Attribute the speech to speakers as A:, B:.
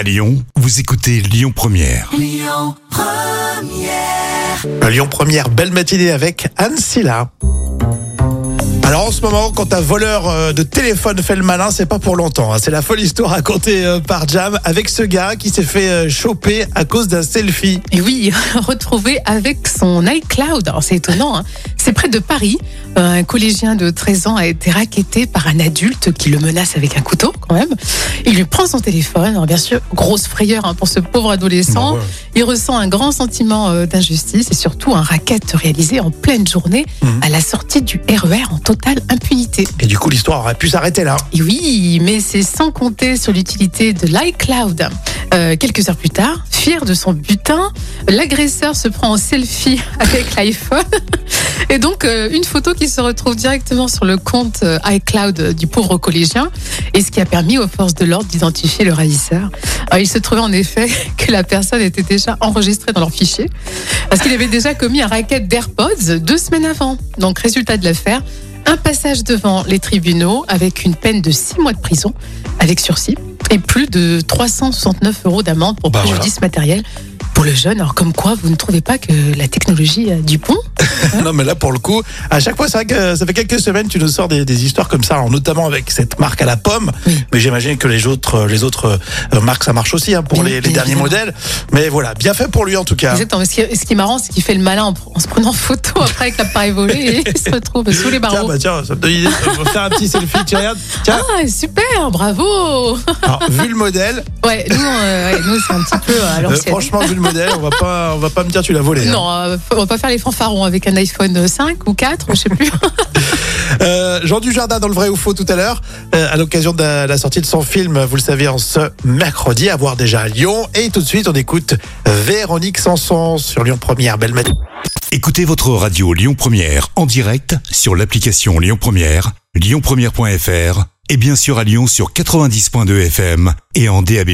A: À Lyon, vous écoutez Lyon Première.
B: Lyon Première, belle matinée avec Anne Silla. Alors en ce moment, quand un voleur euh, de téléphone fait le malin, c'est pas pour longtemps. hein. C'est la folle histoire racontée euh, par Jam avec ce gars qui s'est fait euh, choper à cause d'un selfie.
C: Et oui, retrouvé avec son iCloud. Alors c'est étonnant, hein. C'est près de Paris. Euh, Un collégien de 13 ans a été raquetté par un adulte qui le menace avec un couteau quand même. Il lui prend son téléphone. Alors bien sûr, grosse frayeur hein, pour ce pauvre adolescent.
B: Bah ouais.
C: Il ressent un grand sentiment euh, d'injustice et surtout un racket réalisé en pleine journée
B: Mhm.
C: à la sortie du RER en totale impunité.
B: Et du coup, l'histoire aurait pu s'arrêter là.
C: Et oui, mais c'est sans compter sur l'utilité de l'iCloud. Euh, quelques heures plus tard, fier de son butin, l'agresseur se prend en selfie avec l'iPhone. Et donc, euh, une photo qui se retrouve directement sur le compte euh, iCloud du pauvre collégien, et ce qui a permis aux forces de l'ordre d'identifier le ravisseur. Alors, il se trouvait en effet que la personne était déjà enregistrée dans leur fichier, parce qu'il avait déjà commis un racket d'AirPods deux semaines avant. Donc, résultat de l'affaire, un passage devant les tribunaux avec une peine de six mois de prison avec sursis et plus de 369 euros d'amende pour
B: Bah
C: préjudice matériel pour le jeune. Alors comme quoi, vous ne trouvez pas que la technologie a du bon
B: non mais là pour le coup, à chaque fois, c'est vrai que ça fait quelques semaines tu nous sors des, des histoires comme ça, alors, notamment avec cette marque à la pomme.
C: Oui.
B: Mais j'imagine que les autres, les autres euh, marques ça marche aussi hein, pour
C: Bien-
B: les, les
C: bien
B: derniers modèles. Mais voilà, bien fait pour lui en tout cas.
C: Exactement. Ce qui, est- ce qui est marrant, c'est qu'il fait le malin en, en se prenant photo après avec l'appareil volé et il se retrouve sous les
B: Tiens,
C: barreaux.
B: bah tiens, ça me donne une idée. On va faire un petit selfie. Tu regardes Tiens,
C: Ah, super, bravo
B: alors, vu le modèle,
C: Ouais, nous, euh, ouais, nous c'est un petit peu
B: euh, franchement, vu le modèle, on va pas, on va pas me dire tu l'as volé. hein.
C: non, euh, on va pas faire les fanfarons avec un iPhone 5 ou 4, je sais plus.
B: Euh, Jean Dujardin dans le vrai ou faux tout à l'heure, euh, à l'occasion de la sortie de son film, vous le savez, en ce mercredi, à voir déjà à Lyon. Et tout de suite, on écoute Véronique Sanson sur Lyon Première. Belle matinée.
A: Écoutez votre radio Lyon Première en direct sur l'application Lyon Première, lyonpremière.fr et bien sûr à Lyon sur 90.2 FM et en DAB+.